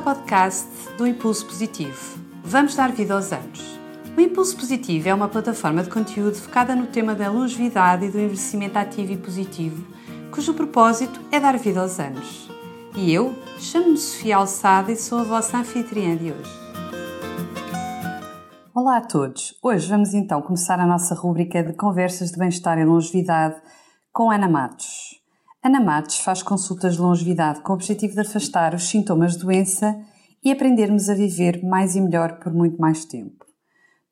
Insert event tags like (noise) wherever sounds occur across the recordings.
ao podcast do Impulso Positivo. Vamos dar vida aos anos. O Impulso Positivo é uma plataforma de conteúdo focada no tema da longevidade e do envelhecimento ativo e positivo, cujo propósito é dar vida aos anos. E eu chamo-me Sofia Alçada e sou a vossa anfitriã de hoje. Olá a todos! Hoje vamos então começar a nossa rúbrica de conversas de bem-estar e longevidade com Ana Matos. Ana Matos faz consultas de longevidade com o objetivo de afastar os sintomas de doença e aprendermos a viver mais e melhor por muito mais tempo.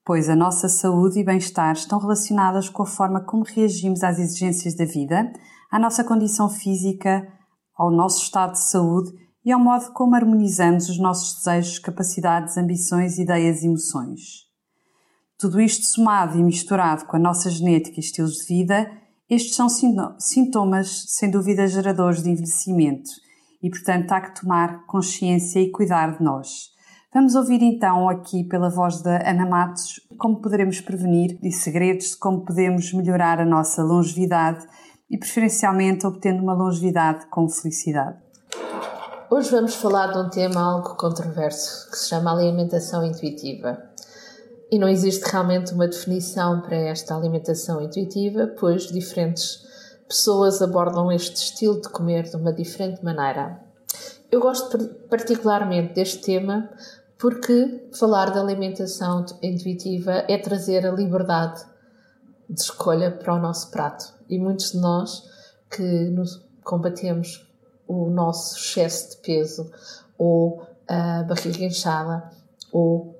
Pois a nossa saúde e bem-estar estão relacionadas com a forma como reagimos às exigências da vida, à nossa condição física, ao nosso estado de saúde e ao modo como harmonizamos os nossos desejos, capacidades, ambições, ideias e emoções. Tudo isto somado e misturado com a nossa genética e estilos de vida estes são sintomas, sem dúvida, geradores de envelhecimento e, portanto, há que tomar consciência e cuidar de nós. Vamos ouvir então aqui pela voz da Ana Matos como poderemos prevenir e segredos de como podemos melhorar a nossa longevidade e preferencialmente obtendo uma longevidade com felicidade. Hoje vamos falar de um tema algo controverso que se chama alimentação intuitiva. E não existe realmente uma definição para esta alimentação intuitiva, pois diferentes pessoas abordam este estilo de comer de uma diferente maneira. Eu gosto particularmente deste tema porque falar de alimentação intuitiva é trazer a liberdade de escolha para o nosso prato. E muitos de nós que combatemos o nosso excesso de peso ou a barriga inchada ou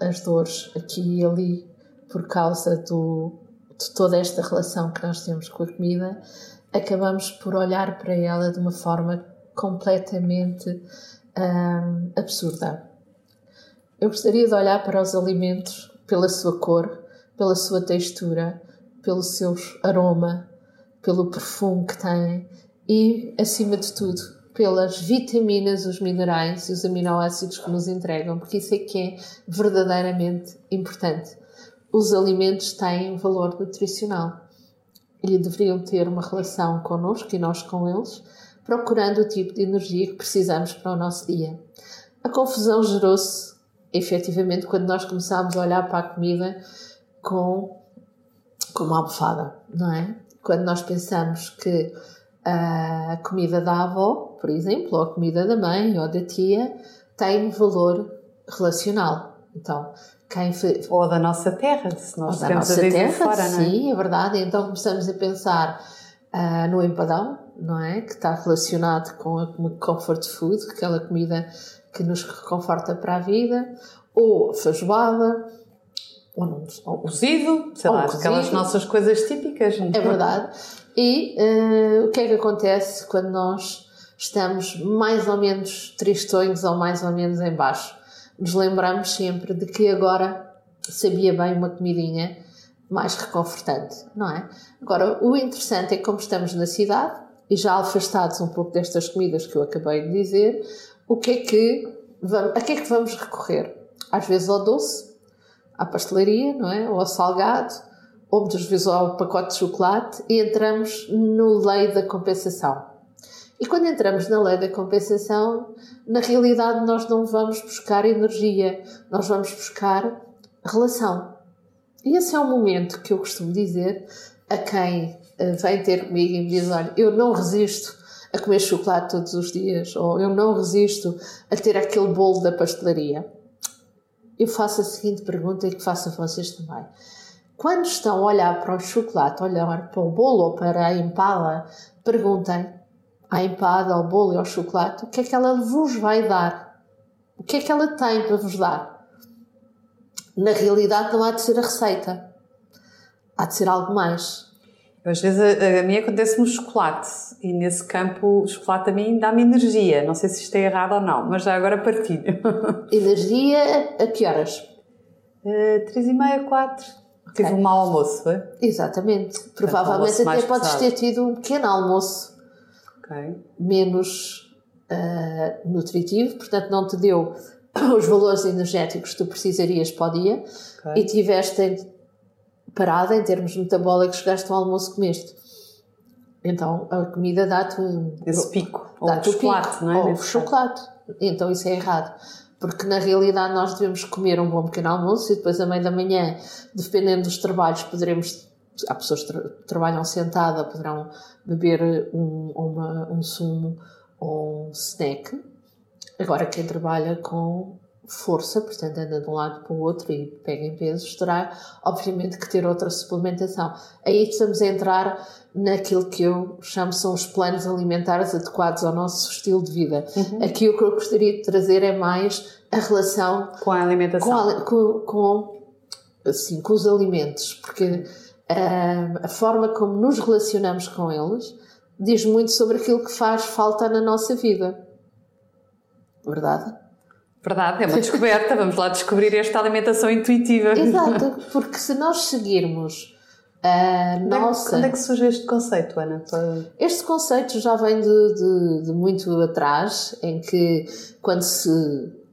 as dores aqui e ali por causa do, de toda esta relação que nós temos com a comida, acabamos por olhar para ela de uma forma completamente hum, absurda. Eu gostaria de olhar para os alimentos pela sua cor, pela sua textura, pelo seu aroma, pelo perfume que têm e, acima de tudo, pelas vitaminas, os minerais e os aminoácidos que nos entregam, porque isso é que é verdadeiramente importante. Os alimentos têm valor nutricional e deveriam ter uma relação connosco e nós com eles, procurando o tipo de energia que precisamos para o nosso dia. A confusão gerou-se efetivamente quando nós começámos a olhar para a comida com, com uma almofada, não é? Quando nós pensamos que a comida da avó, por exemplo, ou a comida da mãe ou da tia, tem valor relacional. Então, quem fe... Ou da nossa terra, se nós ou da nossa terra, fora, não é? Sim, é verdade. Então começamos a pensar uh, no empadão, não é? Que está relacionado com a comfort food, aquela comida que nos reconforta para a vida, ou a feijoada, ou, não, ou cozido, sei ou lá, cozido. aquelas nossas coisas típicas. É verdade. E uh, o que é que acontece quando nós estamos mais ou menos tristonhos ou mais ou menos em baixo? Nos lembramos sempre de que agora sabia bem uma comidinha mais reconfortante, não é? Agora, o interessante é que como estamos na cidade e já afastados um pouco destas comidas que eu acabei de dizer, o que é que vamos, a que é que vamos recorrer? Às vezes ao doce, à pastelaria, não é? Ou ao salgado, ou vezes ao pacote de chocolate e entramos no lei da compensação. E quando entramos na lei da compensação, na realidade nós não vamos buscar energia, nós vamos buscar relação. E esse é o momento que eu costumo dizer a quem eh, vem ter comigo e me diz: Olha, eu não resisto a comer chocolate todos os dias, ou eu não resisto a ter aquele bolo da pastelaria. Eu faço a seguinte pergunta e que faço a vocês também quando estão a olhar para o chocolate, olhar para o bolo ou para a empada, perguntem à empada, ao bolo e ao chocolate o que é que ela vos vai dar. O que é que ela tem para vos dar? Na realidade, não há de ser a receita. Há de ser algo mais. Às vezes a, a mim acontece-me o chocolate e nesse campo o chocolate a mim dá-me energia. Não sei se isto é errado ou não, mas já agora partilho. (laughs) Energia a que horas? Uh, três e meia, quatro. Tive um mau almoço, foi? Exatamente. Provavelmente até podes ter tido um pequeno almoço okay. menos uh, nutritivo, portanto não te deu (coughs) os valores energéticos que tu precisarias para o dia okay. e tiveste parada em termos metabólicos, chegaste ao almoço comeste. Então a comida dá-te esse pico, dá-te o chocolate, pico, não é? Ou o chocolate. então isso é errado. Porque na realidade nós devemos comer um bom pequeno almoço e depois, à meia da manhã, dependendo dos trabalhos, poderemos. Há pessoas que tra trabalham sentada, poderão beber um, uma, um sumo ou um snack. Agora, quem trabalha com força, portanto anda de um lado para o outro e pega em pesos, terá obviamente que ter outra suplementação. Aí estamos a entrar naquilo que eu chamo são os planos alimentares adequados ao nosso estilo de vida. Uhum. Aqui o que eu gostaria de trazer é mais a relação com a alimentação, com, a, com, com assim, com os alimentos, porque a, a forma como nos relacionamos com eles diz muito sobre aquilo que faz falta na nossa vida. Verdade? Verdade, é uma descoberta. Vamos lá descobrir esta alimentação intuitiva. Exato, porque se nós seguirmos a nossa. Onde é que surge este conceito, Ana? Este conceito já vem de, de, de, muito atrás, em que quando se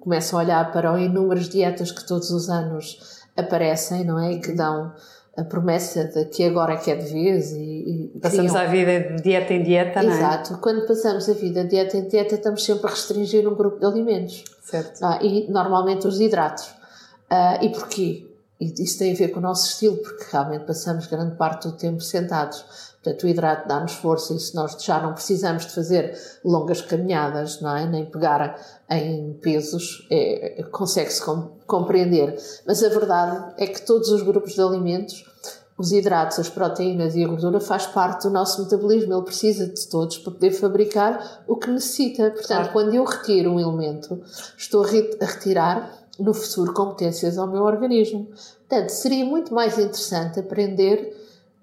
começa a olhar para inúmeras dietas que todos os anos aparecem, não é? E que dão a promessa de que agora é que é de vez e, e passamos criam... a vida de dieta em dieta, não é? Exato. Quando passamos a vida de dieta em dieta, estamos sempre a restringir um grupo de alimentos. Certo. Ah, e normalmente os hidratos. Ah, e porquê? E isso tem a ver com o nosso estilo, porque realmente passamos grande parte do tempo sentados. Portanto, o hidrato dá-nos força e se nós já não precisamos de fazer longas caminhadas, não é? Nem pegar em pesos, é, consegue-se compreender. Mas a verdade é que todos os grupos de alimentos, os hidratos, as proteínas e a gordura faz parte do nosso metabolismo. Ele precisa de todos para poder fabricar o que necessita. Portanto, claro. quando eu retiro um elemento, estou a retirar no futuro competências ao meu organismo. Portanto, seria muito mais interessante aprender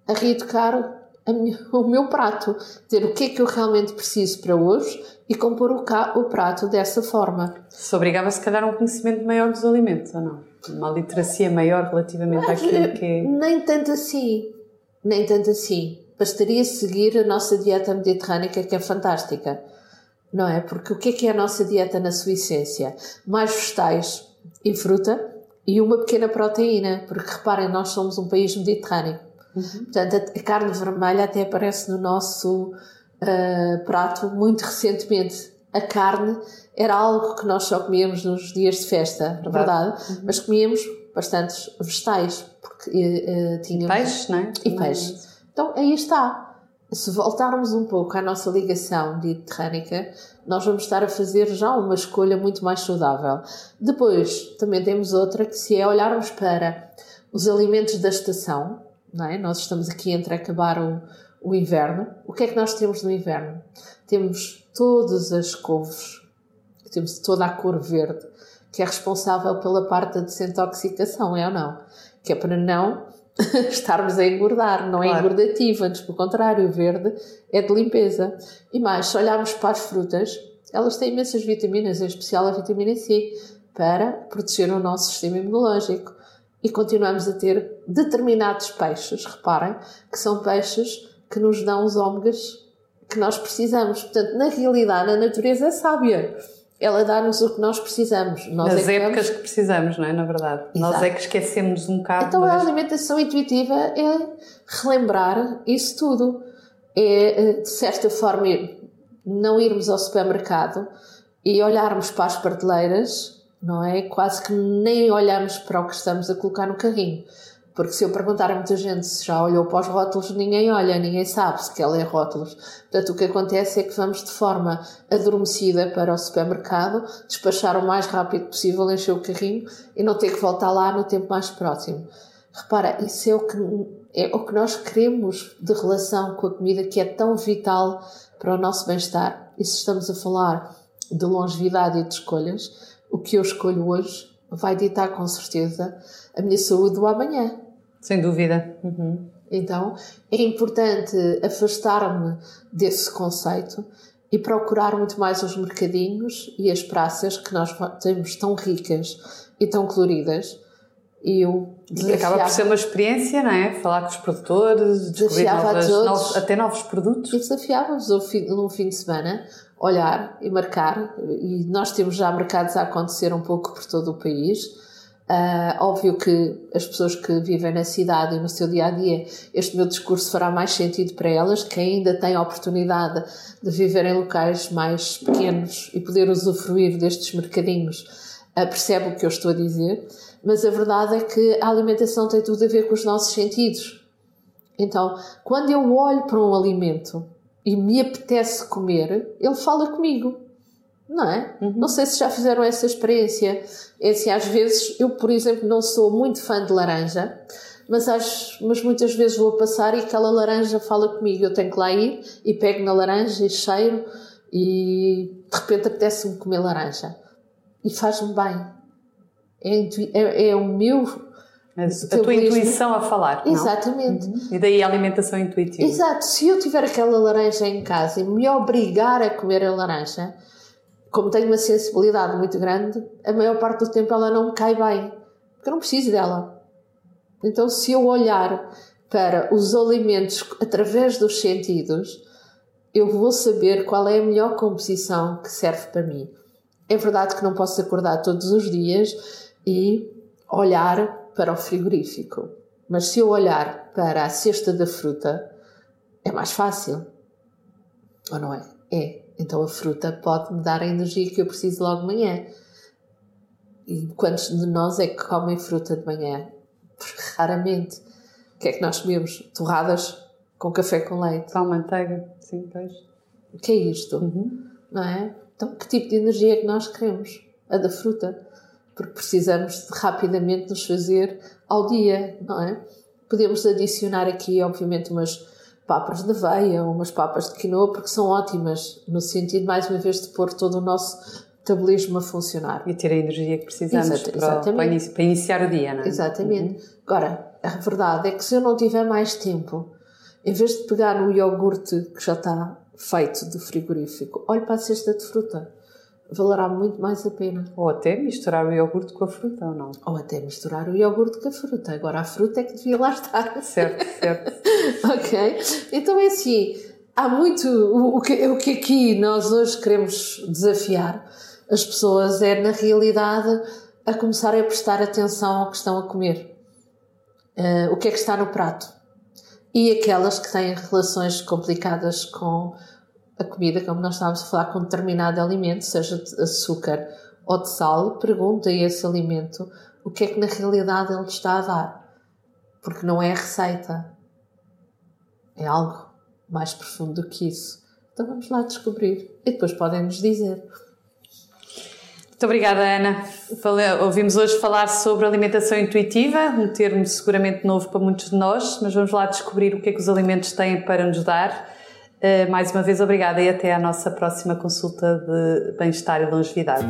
a reeducar minha, (laughs) o meu prato, dizer o que é que eu realmente preciso para hoje e compor o, o prato dessa forma. Isso obrigava se calhar a um conhecimento maior dos alimentos, ou não? Uma literacia maior relativamente Mas, àquilo que é... Nem tanto assim, nem tanto assim. Bastaria seguir a nossa dieta mediterrânica que é fantástica, não é? Porque o que é que é a nossa dieta na sua essência? Mais vegetais, e fruta e uma pequena proteína, porque reparem, nós somos um país mediterrâneo. Uhum. Portanto, a, a, carne vermelha até aparece no nosso uh, prato muito recentemente. A carne era algo que nós só comíamos nos dias de festa, verdade? verdade? Uhum. Mas comíamos bastantes vegetais, porque uh, tínhamos... Peixes, não é? E peixes. Então, aí está se voltarmos um pouco à nossa ligação mediterrânica, nós vamos estar a fazer já uma escolha muito mais saudável. Depois, também temos outra que se é olharmos para os alimentos da estação, não é? Nós estamos aqui entre acabar o, o inverno. O que é que nós temos no inverno? Temos todas as couves, temos toda a cor verde, que é responsável pela parte da desintoxicação, é ou não? Que é para não (laughs) estarmos a engordar, não é claro. é engordativo, antes pelo contrário, o verde é de limpeza. E mais, se olharmos para as frutas, elas têm imensas vitaminas, em especial a vitamina C, para proteger o nosso sistema imunológico. E continuamos a ter determinados peixes, reparem, que são peixes que nos dão os ômegas que nós precisamos. Portanto, na realidade, a natureza é sábia ela dá-nos o que nós precisamos. Nós Nas é que épocas vamos... que precisamos, não é? Na verdade. Exato. Nós é que esquecemos um bocado. Então a alimentação intuitiva é relembrar isso tudo. É, eh, de certa forma, não irmos ao supermercado e olharmos para as prateleiras, não é? Quase que nem olhamos para o que estamos a colocar no carrinho. Porque se eu perguntar a muita gente se já olhou para os rótulos, ninguém olha, ninguém sabe se quer ler rótulos. Portanto, o que acontece é que vamos de forma adormecida para o supermercado, despachar o mais rápido possível, encher o carrinho e não ter que voltar lá no tempo mais próximo. Repara, isso é o que, é o que nós queremos de relação com a comida que é tão vital para o nosso bem-estar. E se estamos a falar de longevidade e de escolhas, o que eu escolho hoje vai ditar com certeza a minha saúde do amanhã. Sem dúvida. Uhum. Então é importante afastar-me desse conceito e procurar muito mais os mercadinhos e as praças que nós temos tão ricas e tão coloridas. E eu Acaba por ser uma experiência, não é? Falar com os produtores, descobrir novas, novos, até novos produtos. E desafiava-vos num fim de semana olhar e marcar. E nós temos já mercados a acontecer um pouco por todo o país Uh, óbvio que as pessoas que vivem na cidade e no seu dia a dia, este meu discurso fará mais sentido para elas, que ainda têm a oportunidade de viver em locais mais pequenos e poder usufruir destes mercadinhos, uh, percebe o que eu estou a dizer. Mas a verdade é que a alimentação tem tudo a ver com os nossos sentidos. Então, quando eu olho para um alimento e me apetece comer, ele fala comigo não é? Uhum. Não sei se já fizeram essa experiência. É assim, às vezes, eu, por exemplo, não sou muito fã de laranja, mas, acho, mas muitas vezes vou passar e aquela laranja fala comigo. Eu tenho que lá ir e pego na laranja e cheiro e de repente apetece-me comer laranja. E faz-me bem. É, é, é, o meu. A, a tua intuição a falar. Exatamente. Uhum. E daí a alimentação intuitiva. Exato. Se eu tiver aquela laranja em casa e me obrigar a comer a laranja, como tenho uma sensibilidade muito grande, a maior parte do tempo ela não me cai bem, porque eu não preciso dela. Então, se eu olhar para os alimentos através dos sentidos, eu vou saber qual é a melhor composição que serve para mim. É verdade que não posso acordar todos os dias e olhar para o frigorífico, mas se eu olhar para a cesta da fruta, é mais fácil. Ou não é? É. Então a fruta pode me dar a energia que eu preciso logo de manhã. E quantos de nós é que comem fruta de manhã? (laughs) Raramente. O que é que nós comemos? Torradas com café com leite. Pão, manteiga, sim, peixe. O que é isto? Uhum. Não é? Então, que tipo de energia é que nós queremos? A da fruta. Porque precisamos de rapidamente nos fazer ao dia, não é? Podemos adicionar aqui, obviamente, umas papas de aveia, umas papas de quinoa, porque são ótimas, no sentido, mais uma vez, de pôr todo o nosso metabolismo a funcionar. E ter a energia que precisamos Exato, para, para, iniciar o dia, não é? Exatamente. Uhum. Agora, a verdade é que se eu não tiver mais tempo, em vez de pegar no iogurte que já está feito do frigorífico, olho para a cesta de fruta valerá muito mais a pena. Ou até misturar o iogurte com a fruta, ou não? Ou até misturar o iogurte com a fruta. Agora a fruta é que devia lá estar. Certo, certo. (laughs) ok? Então é assim, há muito. O, o, que, o que aqui nós hoje queremos desafiar as pessoas é, na realidade, a começar a prestar atenção ao que estão a comer. Uh, o que é que está no prato. E aquelas que têm relações complicadas com a comida, como nós estávamos a falar, com determinado alimento, seja de açúcar ou de sal, pergunta a esse alimento o que é que na realidade ele está a dar. Porque não é a receita. É algo mais profundo do que isso. Então vamos lá descobrir. E depois podem nos dizer. Muito obrigada, Ana. ouvimos hoje falar sobre alimentação intuitiva, um termo seguramente novo para muitos de nós, mas vamos lá descobrir o que é que os alimentos têm para nos dar mais uma vez, obrigada e até à nossa próxima consulta de bem-estar e longevidade.